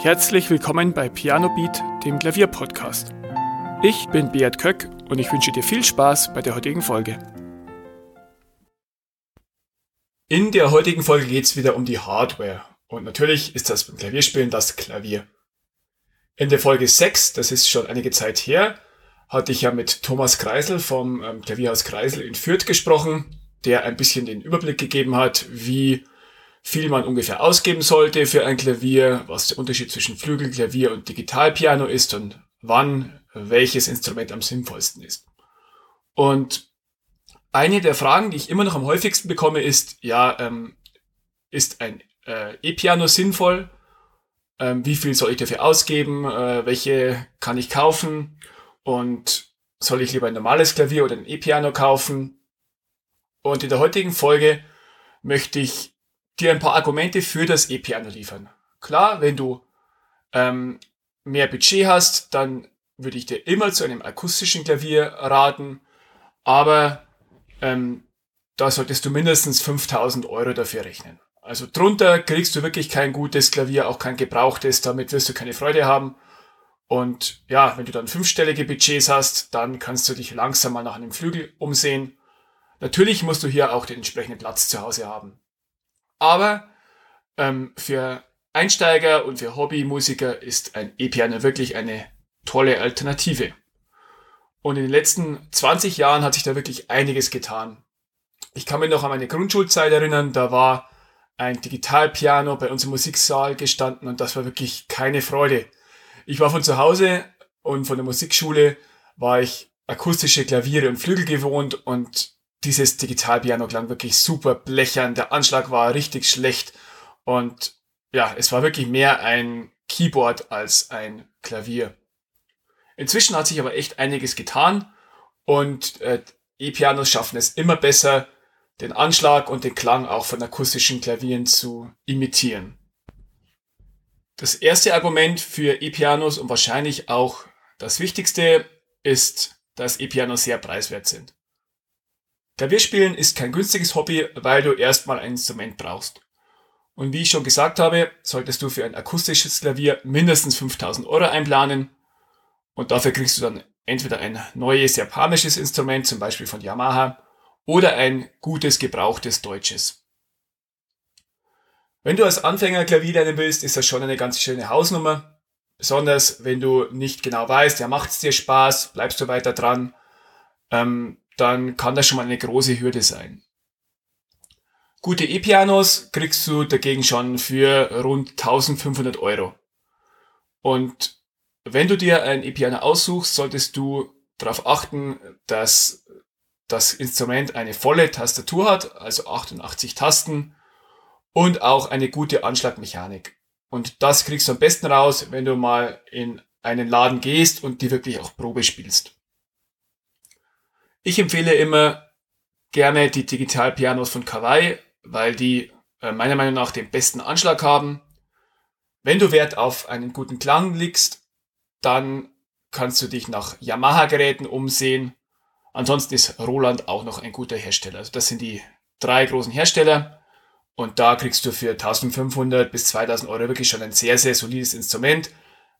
Herzlich willkommen bei Piano Beat, dem Klavierpodcast. Ich bin Beat Köck und ich wünsche dir viel Spaß bei der heutigen Folge. In der heutigen Folge geht es wieder um die Hardware. Und natürlich ist das beim Klavierspielen das Klavier. In der Folge 6, das ist schon einige Zeit her, hatte ich ja mit Thomas Kreisel vom ähm, Klavierhaus Kreisel in Fürth gesprochen, der ein bisschen den Überblick gegeben hat, wie viel man ungefähr ausgeben sollte für ein Klavier, was der Unterschied zwischen Flügelklavier und Digitalpiano ist und wann welches Instrument am sinnvollsten ist. Und eine der Fragen, die ich immer noch am häufigsten bekomme, ist, ja, ähm, ist ein äh, E-Piano sinnvoll? Ähm, wie viel soll ich dafür ausgeben? Äh, welche kann ich kaufen? Und soll ich lieber ein normales Klavier oder ein E-Piano kaufen? Und in der heutigen Folge möchte ich dir ein paar Argumente für das E-Piano liefern. Klar, wenn du ähm, mehr Budget hast, dann würde ich dir immer zu einem akustischen Klavier raten, aber ähm, da solltest du mindestens 5000 Euro dafür rechnen. Also drunter kriegst du wirklich kein gutes Klavier, auch kein gebrauchtes, damit wirst du keine Freude haben. Und ja, wenn du dann fünfstellige Budgets hast, dann kannst du dich langsam mal nach einem Flügel umsehen. Natürlich musst du hier auch den entsprechenden Platz zu Hause haben. Aber ähm, für Einsteiger und für Hobbymusiker ist ein E-Piano wirklich eine tolle Alternative. Und in den letzten 20 Jahren hat sich da wirklich einiges getan. Ich kann mich noch an meine Grundschulzeit erinnern, da war ein Digitalpiano bei uns im Musiksaal gestanden und das war wirklich keine Freude. Ich war von zu Hause und von der Musikschule war ich akustische Klaviere und Flügel gewohnt und dieses Digitalpiano klang wirklich super blechern. Der Anschlag war richtig schlecht und ja, es war wirklich mehr ein Keyboard als ein Klavier. Inzwischen hat sich aber echt einiges getan und äh, E-Pianos schaffen es immer besser, den Anschlag und den Klang auch von akustischen Klavieren zu imitieren. Das erste Argument für E-Pianos und wahrscheinlich auch das wichtigste ist, dass E-Pianos sehr preiswert sind. Klavierspielen ist kein günstiges Hobby, weil du erstmal ein Instrument brauchst. Und wie ich schon gesagt habe, solltest du für ein akustisches Klavier mindestens 5000 Euro einplanen. Und dafür kriegst du dann entweder ein neues japanisches Instrument, zum Beispiel von Yamaha, oder ein gutes gebrauchtes deutsches. Wenn du als Anfänger Klavier lernen willst, ist das schon eine ganz schöne Hausnummer. Besonders wenn du nicht genau weißt, ja, macht's dir Spaß, bleibst du weiter dran. Ähm, dann kann das schon mal eine große Hürde sein. Gute E-Pianos kriegst du dagegen schon für rund 1500 Euro. Und wenn du dir ein E-Piano aussuchst, solltest du darauf achten, dass das Instrument eine volle Tastatur hat, also 88 Tasten und auch eine gute Anschlagmechanik. Und das kriegst du am besten raus, wenn du mal in einen Laden gehst und die wirklich auch Probe spielst. Ich empfehle immer gerne die Digitalpianos von Kawaii, weil die äh, meiner Meinung nach den besten Anschlag haben. Wenn du Wert auf einen guten Klang legst, dann kannst du dich nach Yamaha-Geräten umsehen. Ansonsten ist Roland auch noch ein guter Hersteller. Also das sind die drei großen Hersteller. Und da kriegst du für 1500 bis 2000 Euro wirklich schon ein sehr, sehr solides Instrument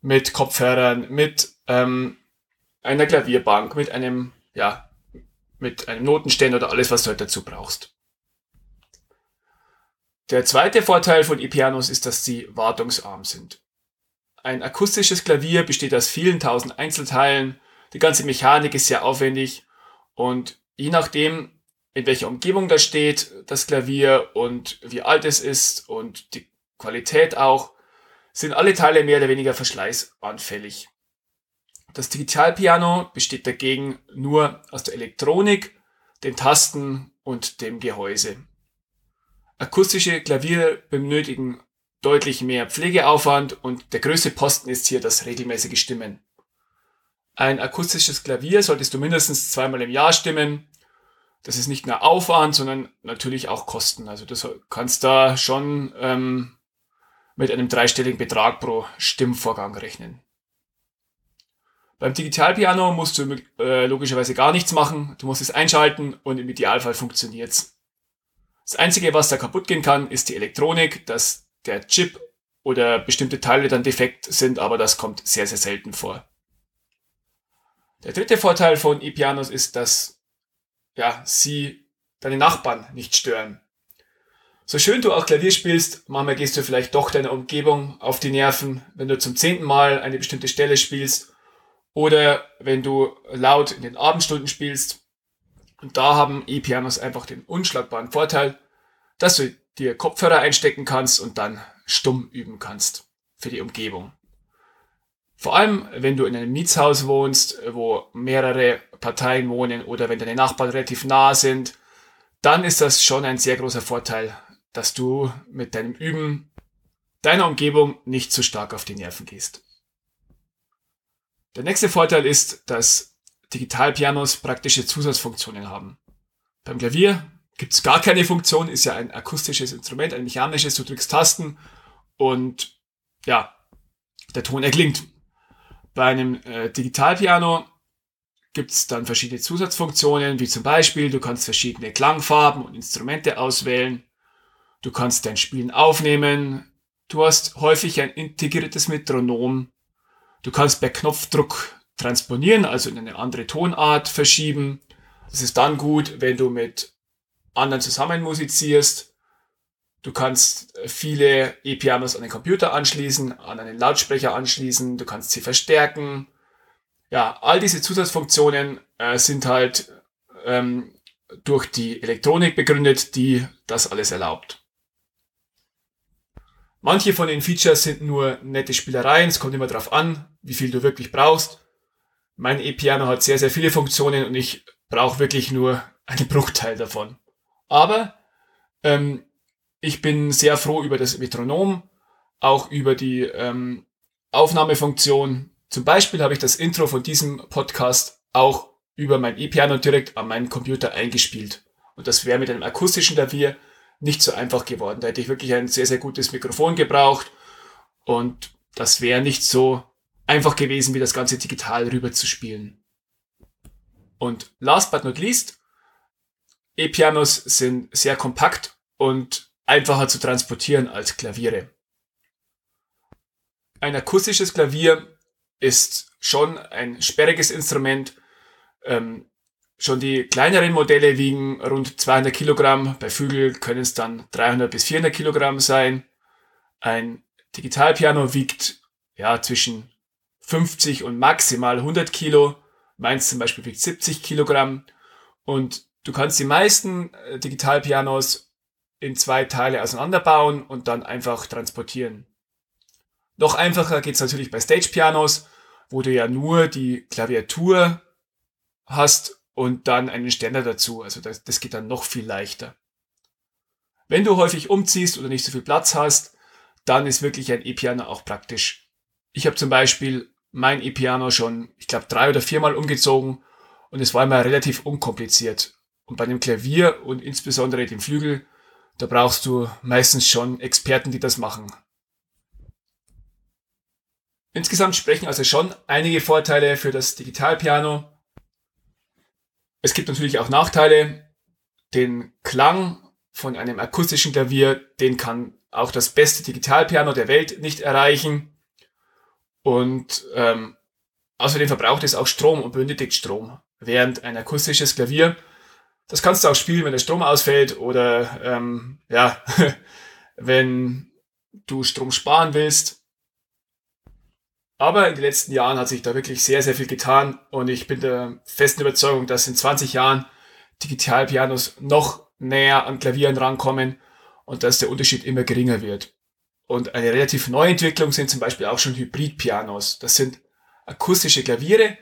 mit Kopfhörern, mit ähm, einer Klavierbank, mit einem ja, mit einem Notenständer oder alles, was du halt dazu brauchst. Der zweite Vorteil von E-Pianos ist, dass sie wartungsarm sind. Ein akustisches Klavier besteht aus vielen tausend Einzelteilen, die ganze Mechanik ist sehr aufwendig und je nachdem, in welcher Umgebung das steht, das Klavier und wie alt es ist und die Qualität auch, sind alle Teile mehr oder weniger verschleißanfällig. Das Digitalpiano besteht dagegen nur aus der Elektronik, den Tasten und dem Gehäuse. Akustische Klaviere benötigen deutlich mehr Pflegeaufwand und der größte Posten ist hier das regelmäßige Stimmen. Ein akustisches Klavier solltest du mindestens zweimal im Jahr stimmen. Das ist nicht nur Aufwand, sondern natürlich auch Kosten. Also du kannst da schon ähm, mit einem dreistelligen Betrag pro Stimmvorgang rechnen. Beim Digitalpiano musst du äh, logischerweise gar nichts machen. Du musst es einschalten und im Idealfall funktioniert's. Das Einzige, was da kaputt gehen kann, ist die Elektronik, dass der Chip oder bestimmte Teile dann defekt sind, aber das kommt sehr, sehr selten vor. Der dritte Vorteil von E-Pianos ist, dass ja, sie deine Nachbarn nicht stören. So schön du auch Klavier spielst, manchmal gehst du vielleicht doch deiner Umgebung auf die Nerven, wenn du zum zehnten Mal eine bestimmte Stelle spielst oder wenn du laut in den Abendstunden spielst. Und da haben E-Pianos einfach den unschlagbaren Vorteil, dass du dir Kopfhörer einstecken kannst und dann stumm üben kannst für die Umgebung. Vor allem, wenn du in einem Mietshaus wohnst, wo mehrere Parteien wohnen oder wenn deine Nachbarn relativ nah sind, dann ist das schon ein sehr großer Vorteil, dass du mit deinem Üben deiner Umgebung nicht zu stark auf die Nerven gehst. Der nächste Vorteil ist, dass Digitalpianos praktische Zusatzfunktionen haben. Beim Klavier gibt es gar keine Funktion, ist ja ein akustisches Instrument, ein mechanisches, du drückst Tasten und ja, der Ton erklingt. Bei einem äh, Digitalpiano gibt es dann verschiedene Zusatzfunktionen, wie zum Beispiel, du kannst verschiedene Klangfarben und Instrumente auswählen. Du kannst dein Spielen aufnehmen. Du hast häufig ein integriertes Metronom. Du kannst per Knopfdruck transponieren, also in eine andere Tonart verschieben. Das ist dann gut, wenn du mit anderen zusammen musizierst. Du kannst äh, viele E-Pianos an den Computer anschließen, an einen Lautsprecher anschließen, du kannst sie verstärken. Ja, all diese Zusatzfunktionen äh, sind halt ähm, durch die Elektronik begründet, die das alles erlaubt. Manche von den Features sind nur nette Spielereien, es kommt immer darauf an, wie viel du wirklich brauchst. Mein E-Piano hat sehr, sehr viele Funktionen und ich brauche wirklich nur einen Bruchteil davon. Aber ähm, ich bin sehr froh über das Metronom, auch über die ähm, Aufnahmefunktion. Zum Beispiel habe ich das Intro von diesem Podcast auch über mein E-Piano direkt an meinen Computer eingespielt. Und das wäre mit einem akustischen Klavier nicht so einfach geworden. Da hätte ich wirklich ein sehr, sehr gutes Mikrofon gebraucht und das wäre nicht so einfach gewesen, wie das Ganze digital rüber zu spielen. Und last but not least, E-Pianos sind sehr kompakt und einfacher zu transportieren als Klaviere. Ein akustisches Klavier ist schon ein sperriges Instrument. Ähm, schon die kleineren Modelle wiegen rund 200 Kilogramm. Bei Flügel können es dann 300 bis 400 Kilogramm sein. Ein Digitalpiano wiegt ja zwischen 50 und maximal 100 Kilo. Meins zum Beispiel wiegt 70 Kilogramm. Und du kannst die meisten äh, Digitalpianos in zwei Teile auseinanderbauen und dann einfach transportieren. Noch einfacher geht's natürlich bei Stage Pianos, wo du ja nur die Klaviatur hast und dann einen Ständer dazu. Also das, das geht dann noch viel leichter. Wenn du häufig umziehst oder nicht so viel Platz hast, dann ist wirklich ein E-Piano auch praktisch. Ich habe zum Beispiel mein E-Piano schon, ich glaube, drei oder viermal umgezogen und es war immer relativ unkompliziert. Und bei dem Klavier und insbesondere dem Flügel da brauchst du meistens schon Experten, die das machen. Insgesamt sprechen also schon einige Vorteile für das Digitalpiano. Es gibt natürlich auch Nachteile. Den Klang von einem akustischen Klavier, den kann auch das beste Digitalpiano der Welt nicht erreichen. Und ähm, außerdem verbraucht es auch Strom und benötigt Strom, während ein akustisches Klavier das kannst du auch spielen, wenn der Strom ausfällt oder ähm, ja, wenn du Strom sparen willst. Aber in den letzten Jahren hat sich da wirklich sehr, sehr viel getan und ich bin der festen Überzeugung, dass in 20 Jahren Digitalpianos noch näher an Klavieren rankommen und dass der Unterschied immer geringer wird. Und eine relativ neue Entwicklung sind zum Beispiel auch schon Hybridpianos. Das sind akustische Klaviere,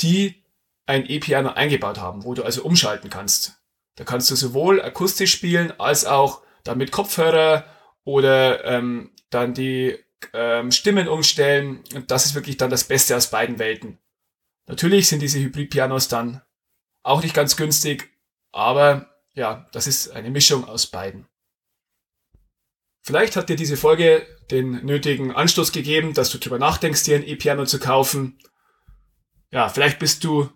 die ein E-Piano eingebaut haben, wo du also umschalten kannst. Da kannst du sowohl akustisch spielen als auch dann mit Kopfhörer oder ähm, dann die ähm, Stimmen umstellen. Und das ist wirklich dann das Beste aus beiden Welten. Natürlich sind diese Hybrid-Pianos dann auch nicht ganz günstig, aber ja, das ist eine Mischung aus beiden. Vielleicht hat dir diese Folge den nötigen Anstoß gegeben, dass du darüber nachdenkst, dir ein E-Piano zu kaufen. Ja, vielleicht bist du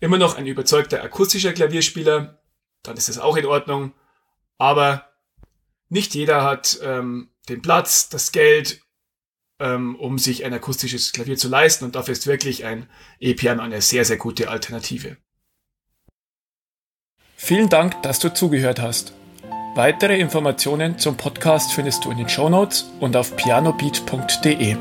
immer noch ein überzeugter akustischer Klavierspieler, dann ist das auch in Ordnung. Aber nicht jeder hat ähm, den Platz, das Geld ähm, um sich ein akustisches Klavier zu leisten und dafür ist wirklich ein E-Piano eine sehr, sehr gute Alternative. Vielen Dank, dass du zugehört hast. Weitere Informationen zum Podcast findest du in den Show Notes und auf pianobeat.de.